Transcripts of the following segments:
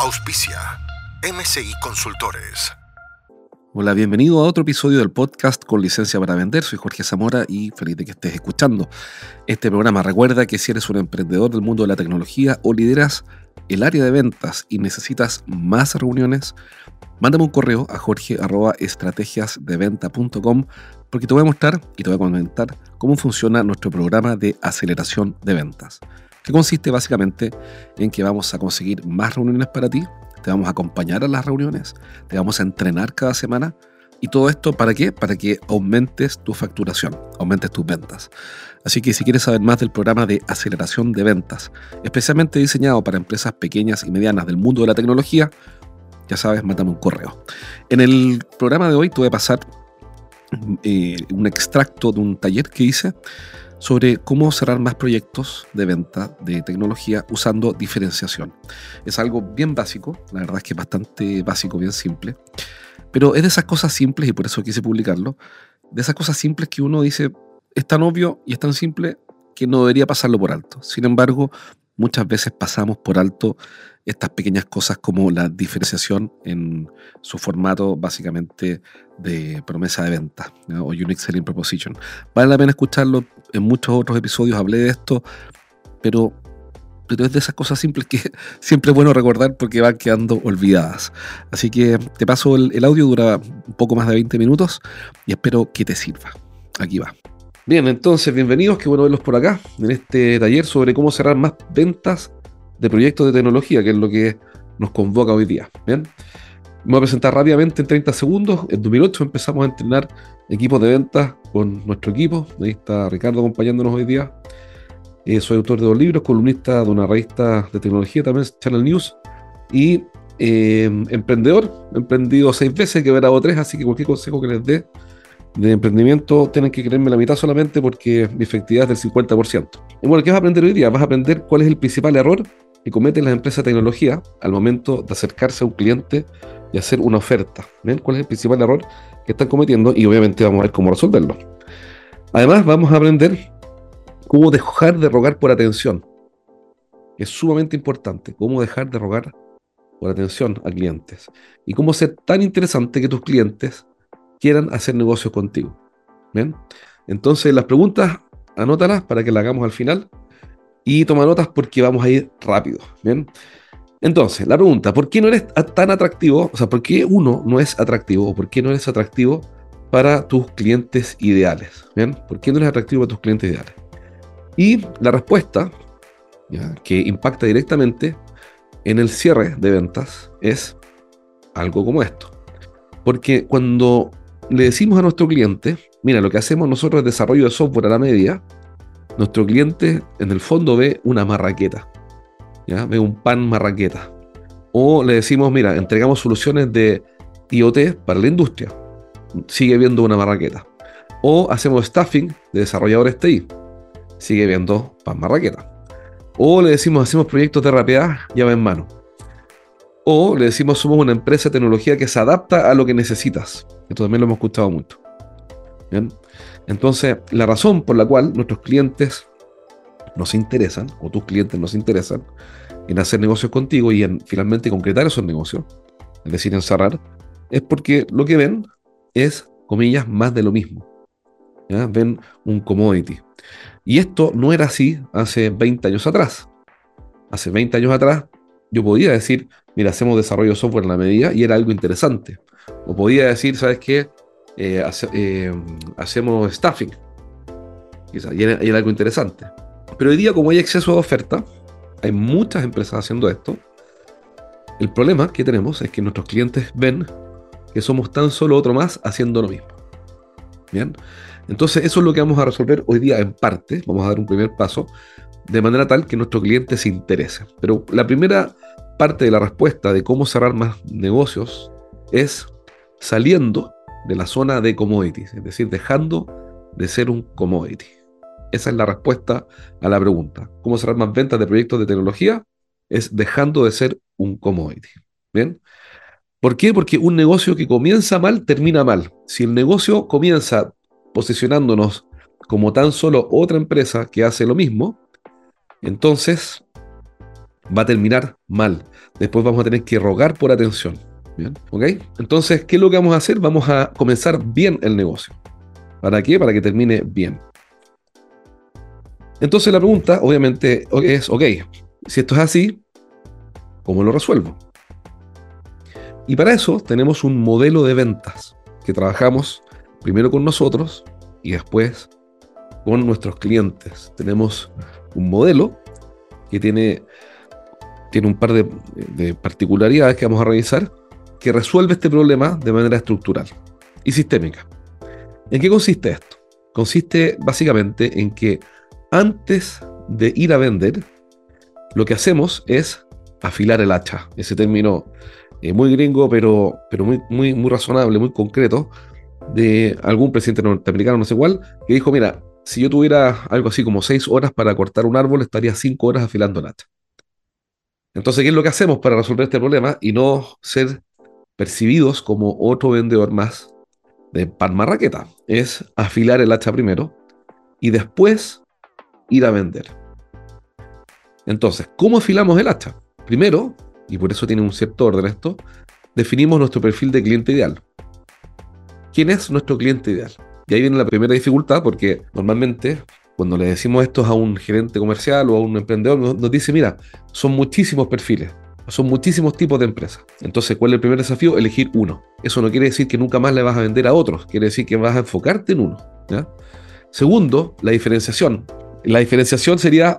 Auspicia MCI Consultores. Hola, bienvenido a otro episodio del podcast con licencia para vender. Soy Jorge Zamora y feliz de que estés escuchando este programa. Recuerda que si eres un emprendedor del mundo de la tecnología o lideras el área de ventas y necesitas más reuniones, mándame un correo a jorge.estrategiasdeventa.com porque te voy a mostrar y te voy a comentar cómo funciona nuestro programa de aceleración de ventas, que consiste básicamente en que vamos a conseguir más reuniones para ti, te vamos a acompañar a las reuniones, te vamos a entrenar cada semana y todo esto para qué? Para que aumentes tu facturación, aumentes tus ventas. Así que si quieres saber más del programa de aceleración de ventas, especialmente diseñado para empresas pequeñas y medianas del mundo de la tecnología, ya sabes, mándame un correo. En el programa de hoy te voy a pasar eh, un extracto de un taller que hice sobre cómo cerrar más proyectos de venta de tecnología usando diferenciación. Es algo bien básico, la verdad es que es bastante básico, bien simple, pero es de esas cosas simples y por eso quise publicarlo, de esas cosas simples que uno dice, es tan obvio y es tan simple que no debería pasarlo por alto. Sin embargo, muchas veces pasamos por alto estas pequeñas cosas como la diferenciación en su formato básicamente de promesa de venta o Unique Selling Proposition. Vale la pena escucharlo, en muchos otros episodios hablé de esto, pero, pero es de esas cosas simples que siempre es bueno recordar porque van quedando olvidadas. Así que te paso el, el audio, dura un poco más de 20 minutos y espero que te sirva. Aquí va. Bien, entonces, bienvenidos, qué bueno verlos por acá, en este taller sobre cómo cerrar más ventas de proyectos de tecnología, que es lo que nos convoca hoy día. Bien, me voy a presentar rápidamente en 30 segundos. En 2008 empezamos a entrenar equipos de ventas con nuestro equipo. Ahí está Ricardo acompañándonos hoy día. Eh, soy autor de dos libros, columnista de una revista de tecnología, también Channel News. Y eh, emprendedor, he emprendido seis veces, que verá tres, así que cualquier consejo que les dé de emprendimiento tienen que creerme la mitad solamente porque mi efectividad es del 50%. Y bueno, ¿qué vas a aprender hoy día? Vas a aprender cuál es el principal error que cometen las empresas de tecnología al momento de acercarse a un cliente y hacer una oferta. ¿Ven cuál es el principal error que están cometiendo? Y obviamente vamos a ver cómo resolverlo. Además, vamos a aprender cómo dejar de rogar por atención. Es sumamente importante cómo dejar de rogar por atención a clientes. Y cómo ser tan interesante que tus clientes quieran hacer negocios contigo. ¿Bien? Entonces, las preguntas, anótalas para que las hagamos al final y toma notas porque vamos a ir rápido. Bien. Entonces, la pregunta, ¿por qué no eres tan atractivo? O sea, ¿por qué uno no es atractivo o por qué no eres atractivo para tus clientes ideales? ¿Bien? ¿Por qué no eres atractivo para tus clientes ideales? Y la respuesta, que impacta directamente en el cierre de ventas, es algo como esto. Porque cuando le decimos a nuestro cliente, mira, lo que hacemos nosotros es desarrollo de software a la media, nuestro cliente en el fondo ve una marraqueta, ¿ya? ve un pan marraqueta. O le decimos, mira, entregamos soluciones de IoT para la industria, sigue viendo una marraqueta. O hacemos staffing de desarrolladores TI, sigue viendo pan marraqueta. O le decimos, hacemos proyectos de rapidez, llave en mano. O le decimos, somos una empresa de tecnología que se adapta a lo que necesitas. Esto también lo hemos escuchado mucho. Entonces, la razón por la cual nuestros clientes nos interesan, o tus clientes nos interesan, en hacer negocios contigo y en finalmente concretar esos negocios, es decir, en cerrar, es porque lo que ven es, comillas, más de lo mismo. Ven un commodity. Y esto no era así hace 20 años atrás. Hace 20 años atrás yo podía decir, mira, hacemos desarrollo de software en la medida y era algo interesante. O podía decir, ¿sabes qué? Eh, eh, hacemos staffing. y era, algo interesante. Pero hoy día, como hay exceso de oferta, hay muchas empresas haciendo esto. El problema que tenemos es que nuestros clientes ven que somos tan solo otro más haciendo lo mismo. Bien, entonces eso es lo que vamos a resolver hoy día en parte. Vamos a dar un primer paso de manera tal que nuestro cliente se interese. Pero la primera parte de la respuesta de cómo cerrar más negocios es saliendo de la zona de commodities, es decir, dejando de ser un commodity. Esa es la respuesta a la pregunta. ¿Cómo cerrar más ventas de proyectos de tecnología? Es dejando de ser un commodity. ¿Bien? ¿Por qué? Porque un negocio que comienza mal termina mal. Si el negocio comienza posicionándonos como tan solo otra empresa que hace lo mismo, entonces va a terminar mal. Después vamos a tener que rogar por atención. ¿Bien? ¿Ok? Entonces, ¿qué es lo que vamos a hacer? Vamos a comenzar bien el negocio. ¿Para qué? Para que termine bien. Entonces la pregunta, obviamente, es, ok, si esto es así, ¿cómo lo resuelvo? Y para eso tenemos un modelo de ventas que trabajamos primero con nosotros y después con nuestros clientes. Tenemos un modelo que tiene, tiene un par de, de particularidades que vamos a revisar que resuelve este problema de manera estructural y sistémica. ¿En qué consiste esto? Consiste básicamente en que antes de ir a vender, lo que hacemos es afilar el hacha. Ese término eh, muy gringo, pero, pero muy, muy, muy razonable, muy concreto, de algún presidente norteamericano, no sé cuál, que dijo, mira, si yo tuviera algo así como seis horas para cortar un árbol, estaría cinco horas afilando el hacha. Entonces, ¿qué es lo que hacemos para resolver este problema y no ser percibidos como otro vendedor más de pan marraqueta? Es afilar el hacha primero y después ir a vender. Entonces, ¿cómo afilamos el hacha? Primero, y por eso tiene un cierto orden esto, definimos nuestro perfil de cliente ideal. ¿Quién es nuestro cliente ideal? Y ahí viene la primera dificultad porque normalmente cuando le decimos esto a un gerente comercial o a un emprendedor, nos dice, mira, son muchísimos perfiles, son muchísimos tipos de empresas. Entonces, ¿cuál es el primer desafío? Elegir uno. Eso no quiere decir que nunca más le vas a vender a otros, quiere decir que vas a enfocarte en uno. Segundo, la diferenciación. La diferenciación sería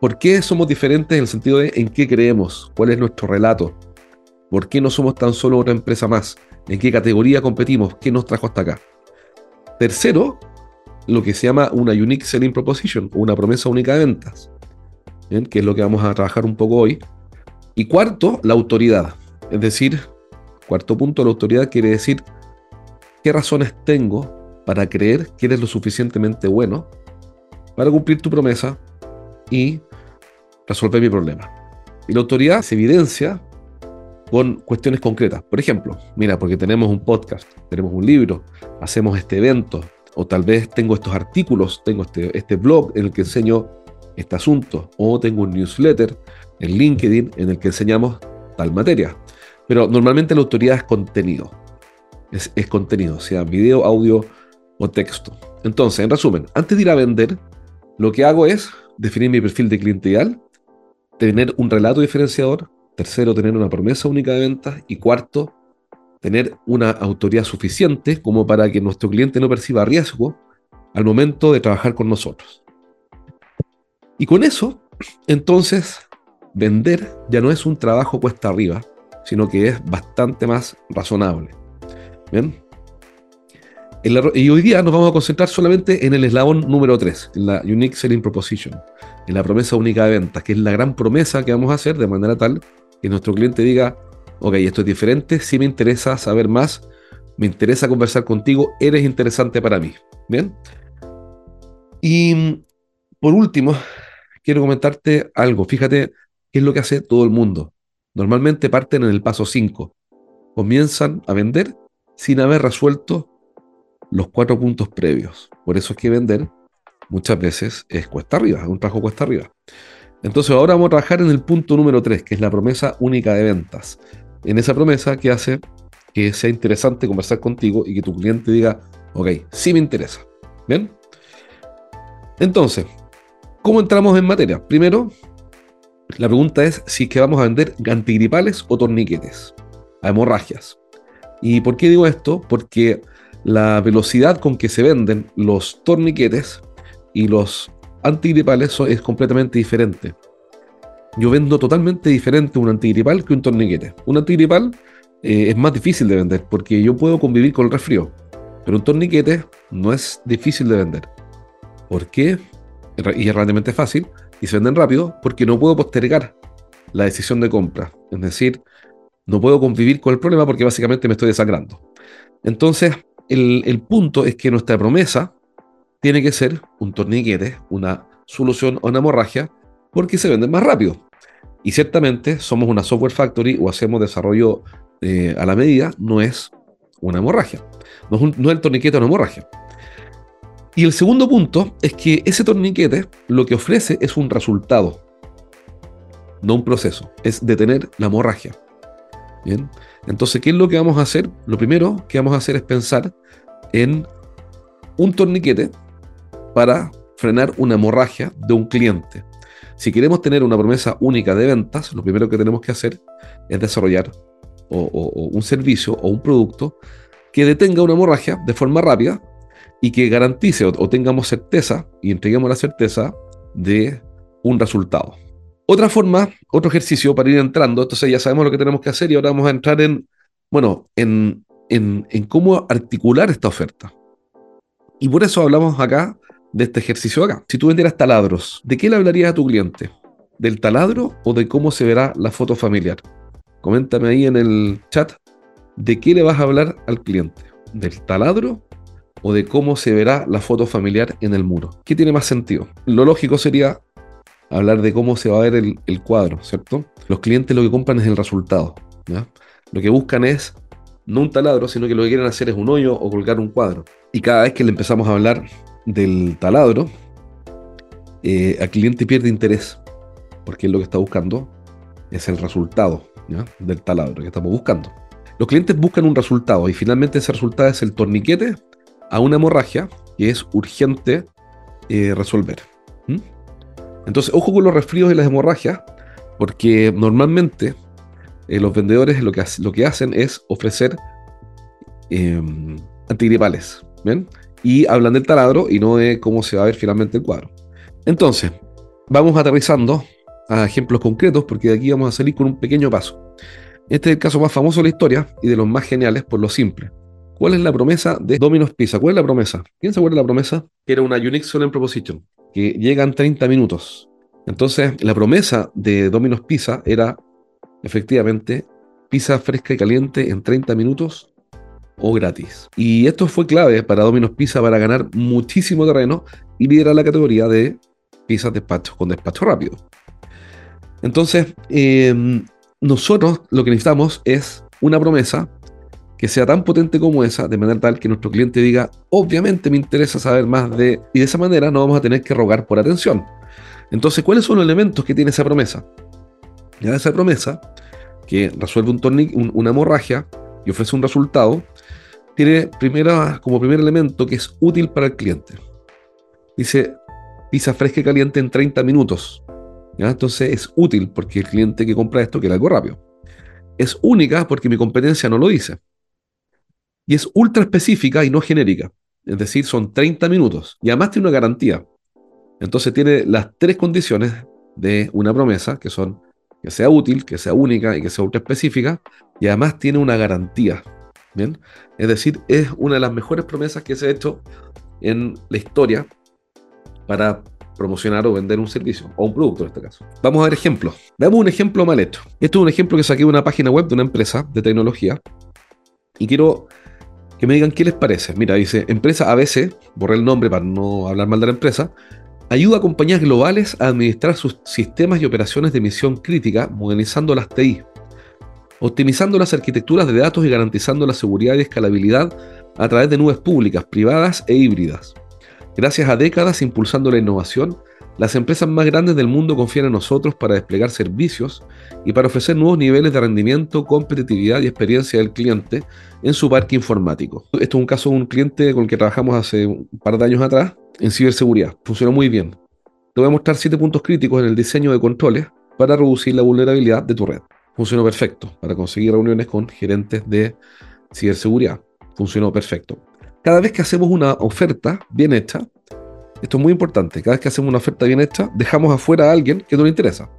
por qué somos diferentes en el sentido de en qué creemos, cuál es nuestro relato, por qué no somos tan solo otra empresa más, en qué categoría competimos, qué nos trajo hasta acá. Tercero, lo que se llama una Unique Selling Proposition, una promesa única de ventas, que es lo que vamos a trabajar un poco hoy. Y cuarto, la autoridad. Es decir, cuarto punto, la autoridad quiere decir qué razones tengo para creer que eres lo suficientemente bueno para cumplir tu promesa y resolver mi problema. Y la autoridad se evidencia con cuestiones concretas. Por ejemplo, mira, porque tenemos un podcast, tenemos un libro, hacemos este evento, o tal vez tengo estos artículos, tengo este, este blog en el que enseño este asunto, o tengo un newsletter en LinkedIn en el que enseñamos tal materia. Pero normalmente la autoridad es contenido. Es, es contenido, sea video, audio o texto. Entonces, en resumen, antes de ir a vender, lo que hago es definir mi perfil de cliente ideal, tener un relato diferenciador, tercero, tener una promesa única de ventas y cuarto, tener una autoridad suficiente como para que nuestro cliente no perciba riesgo al momento de trabajar con nosotros. Y con eso, entonces, vender ya no es un trabajo cuesta arriba, sino que es bastante más razonable. ¿Bien? y hoy día nos vamos a concentrar solamente en el eslabón número 3, en la Unique Selling Proposition, en la promesa única de ventas, que es la gran promesa que vamos a hacer de manera tal que nuestro cliente diga, ok, esto es diferente, si me interesa saber más, me interesa conversar contigo, eres interesante para mí. Bien. Y por último, quiero comentarte algo. Fíjate qué es lo que hace todo el mundo. Normalmente parten en el paso 5. Comienzan a vender sin haber resuelto los cuatro puntos previos. Por eso es que vender muchas veces es cuesta arriba, es un trabajo cuesta arriba. Entonces ahora vamos a trabajar en el punto número 3, que es la promesa única de ventas. En esa promesa que hace que sea interesante conversar contigo y que tu cliente diga, ok, sí me interesa. ¿Bien? Entonces, ¿cómo entramos en materia? Primero, la pregunta es si es que vamos a vender antigripales o torniquetes a hemorragias. ¿Y por qué digo esto? Porque la velocidad con que se venden los torniquetes y los antigripales es completamente diferente. Yo vendo totalmente diferente un antigripal que un torniquete. Un antigripal eh, es más difícil de vender porque yo puedo convivir con el resfrío, pero un torniquete no es difícil de vender. ¿Por qué? Y es realmente fácil y se venden rápido porque no puedo postergar la decisión de compra. Es decir, no puedo convivir con el problema porque básicamente me estoy desangrando. Entonces, el, el punto es que nuestra promesa tiene que ser un torniquete, una solución a una hemorragia, porque se venden más rápido. Y ciertamente somos una software factory o hacemos desarrollo eh, a la medida, no es una hemorragia. No es, el torniquete una hemorragia. Y el segundo punto es que ese torniquete lo que ofrece es un resultado, no un proceso, es detener la hemorragia. Bien, entonces, ¿qué es lo que vamos a hacer? Lo primero que vamos a hacer es pensar en un torniquete para frenar una hemorragia de un cliente. Si queremos tener una promesa única de ventas, lo primero que tenemos que hacer es desarrollar un servicio o un producto que detenga una hemorragia de forma rápida y que garantice o, tengamos certeza y entreguemos la certeza de un resultado. Otra forma, otro ejercicio para ir entrando, entonces ya sabemos lo que tenemos que hacer y ahora vamos a entrar en, bueno, en, en, en cómo articular esta oferta. Y por eso hablamos acá de este ejercicio acá. Si tú vendieras taladros, ¿de qué le hablarías a tu cliente? ¿Del taladro o de cómo se verá la foto familiar? Coméntame ahí en el chat de qué le vas a hablar al cliente. ¿Del taladro o de cómo se verá la foto familiar en el muro? ¿Qué tiene más sentido? Lo lógico sería hablar de cómo se va a ver el, cuadro, ¿cierto? Los clientes lo que compran es el resultado. Lo que buscan es no un taladro, sino que lo que quieren hacer es un hoyo o colgar un cuadro. Y cada vez que le empezamos a hablar del taladro, eh, el cliente pierde interés, porque es lo que está buscando es el resultado del taladro que estamos buscando. Los clientes buscan un resultado y finalmente ese resultado es el torniquete a una hemorragia que es urgente eh, resolver. Entonces, ojo con los resfríos y las hemorragias, porque normalmente eh, los vendedores lo que, lo que, hacen es ofrecer em, antigripales. y hablan del taladro y no de cómo se va a ver finalmente el cuadro. Entonces, vamos aterrizando a ejemplos concretos porque de aquí vamos a salir con un pequeño paso. Este es el caso más famoso de la historia y de los más geniales por lo simple. ¿Cuál es la promesa de Domino's Pizza? ¿Cuál es la promesa? ¿Quién se acuerda de la promesa? Que era una Unique Selling Proposition, que llegan 30 minutos. Entonces, la promesa de Domino's Pizza era efectivamente pizza fresca y caliente en 30 minutos o gratis. Y esto fue clave para Domino's Pizza para ganar muchísimo terreno y liderar la categoría de pizzas despacho con despacho rápido. Entonces, em, nosotros lo que necesitamos es una promesa que sea tan potente como esa, de manera tal que nuestro cliente diga, obviamente me interesa saber más de... Y de esa manera no vamos a tener que rogar por atención. Entonces, ¿cuáles son los elementos que tiene esa promesa? Ya esa promesa, que resuelve un una hemorragia y ofrece un resultado, tiene primera, como primer elemento que es útil para el cliente. Dice pizza fresca y caliente en 30 minutos. Entonces es útil porque el cliente que compra esto quiere algo rápido. Es única porque mi competencia no lo dice. Y es ultra específica y no genérica. Es decir, son 30 minutos. Y además tiene una garantía. Entonces tiene las tres condiciones de una promesa, que son que sea útil, que sea única y que sea ultra específica. Y además tiene una garantía. ¿Bien? Es decir, es una de las mejores promesas que se ha hecho en la historia para promocionar o vender un servicio o un producto en este caso. Vamos a ver ejemplos. Veamos un ejemplo mal hecho. Esto es un ejemplo que saqué de una página web de una empresa de tecnología y quiero que me digan qué les parece. Mira, dice empresa ABC, borré el nombre para no hablar mal de la empresa, ayuda a compañías globales a administrar sus sistemas y operaciones de misión crítica modernizando las TI optimizando las arquitecturas de datos y garantizando la seguridad y escalabilidad a través de nubes públicas, privadas e híbridas. Gracias a décadas impulsando la innovación, las empresas más grandes del mundo confían en nosotros para desplegar servicios y para ofrecer nuevos niveles de rendimiento, competitividad y experiencia del cliente en su parque informático. Esto es un caso de un cliente con el que trabajamos hace un par de años atrás en ciberseguridad. Funcionó muy bien. Te voy a mostrar siete puntos críticos en el diseño de controles para reducir la vulnerabilidad de tu red funcionó perfecto para conseguir reuniones con gerentes de ciberseguridad. Funcionó perfecto. Cada vez que hacemos una oferta bien hecha, esto es muy importante, cada vez que hacemos una oferta bien hecha, dejamos afuera a alguien que no le interesa.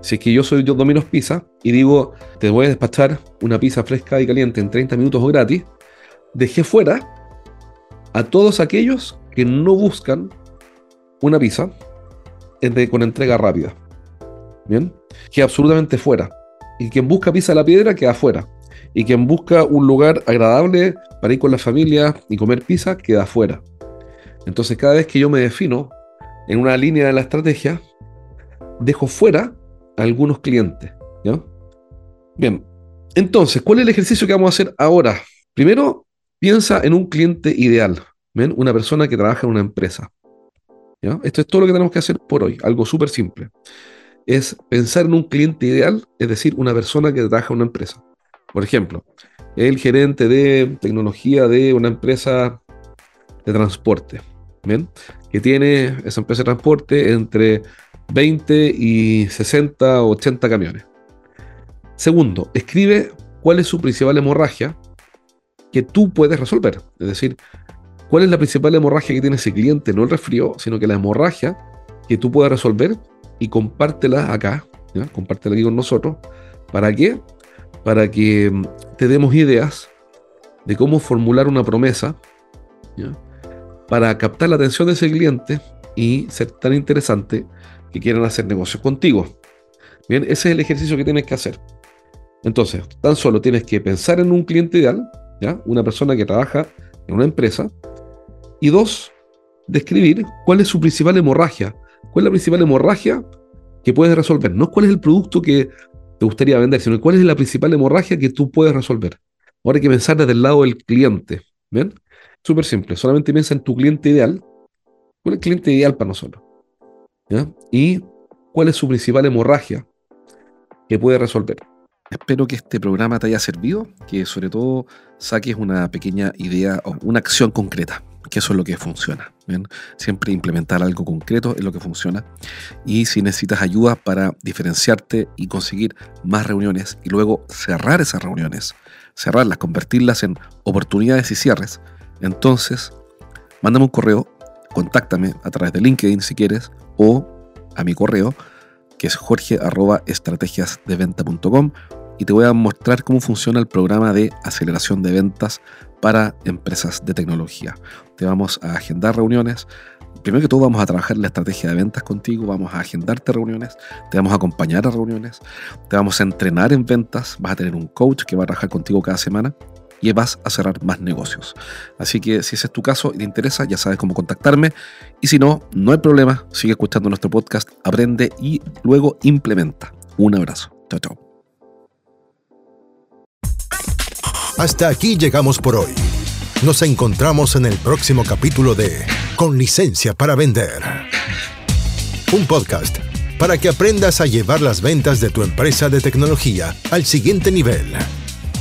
Si es que yo soy yo Domino's Pizza y digo, te voy a despachar una pizza fresca y caliente en 30 minutos o gratis, dejé fuera a todos aquellos que no buscan una pizza con entrega rápida. ¿Bien? queda absolutamente fuera. Y quien busca pisa la piedra queda fuera. Y quien busca un lugar agradable para ir con la familia y comer pizza queda afuera. Entonces cada vez que yo me defino en una línea de la estrategia, dejo fuera a algunos clientes. Bien, entonces, ¿cuál es el ejercicio que vamos a hacer ahora? Primero, piensa en un cliente ideal, una persona que trabaja en una empresa. Esto es todo lo que tenemos que hacer por hoy, algo súper simple. Es pensar en un cliente ideal, es decir, una persona que trabaja en una empresa. Por ejemplo, el gerente de tecnología de una empresa de transporte, que tiene esa empresa de transporte entre 20 y 60 o 80 camiones. Segundo, escribe cuál es su principal hemorragia que tú puedes resolver. Es decir, cuál es la principal hemorragia que tiene ese cliente, no el resfrío, sino que la hemorragia que tú puedas resolver y compártela acá, compártela aquí con nosotros. ¿Para qué? Para que mm, te demos ideas de cómo formular una promesa para captar la atención de ese cliente y ser tan interesante que quieran hacer negocios contigo. Bien, ese es el ejercicio que tienes que hacer. Entonces, tan solo tienes que pensar en un cliente ideal, ¿ya? una persona que trabaja en una empresa, y dos, describir cuál es su principal hemorragia. ¿Cuál es la principal hemorragia que puedes resolver? No cuál es el producto que te gustaría vender, sino cuál es la principal hemorragia que tú puedes resolver. Ahora hay que pensar desde el lado del cliente. ¿Ven? Súper simple. Solamente piensa en tu cliente ideal. ¿Cuál es el cliente ideal para nosotros? Y cuál es su principal hemorragia que puede resolver. Espero que este programa te haya servido, que sobre todo saques una pequeña idea o una acción concreta, que eso es lo que funciona. Siempre implementar algo concreto es lo que funciona. Y si necesitas ayuda para diferenciarte y conseguir más reuniones y luego cerrar esas reuniones, cerrarlas, convertirlas en oportunidades y cierres, entonces mándame un correo, contáctame a través de LinkedIn si quieres o a mi correo que es jorge.estrategiasdeventa.com y te voy a mostrar cómo funciona el programa de aceleración de ventas para empresas de tecnología. Te vamos a agendar reuniones. Primero que todo vamos a trabajar la estrategia de ventas contigo, vamos a agendarte reuniones, te vamos a acompañar a reuniones, te vamos a entrenar en ventas, vas a tener un coach que va a trabajar contigo cada semana y vas a cerrar más negocios. Así que si ese es tu caso y te interesa, ya sabes cómo contactarme. Y si no, no hay problema, sigue escuchando nuestro podcast, aprende y luego implementa. Un abrazo. Chao, chao. Hasta aquí llegamos por hoy. Nos encontramos en el próximo capítulo de Con licencia para vender. Un podcast para que aprendas a llevar las ventas de tu empresa de tecnología al siguiente nivel.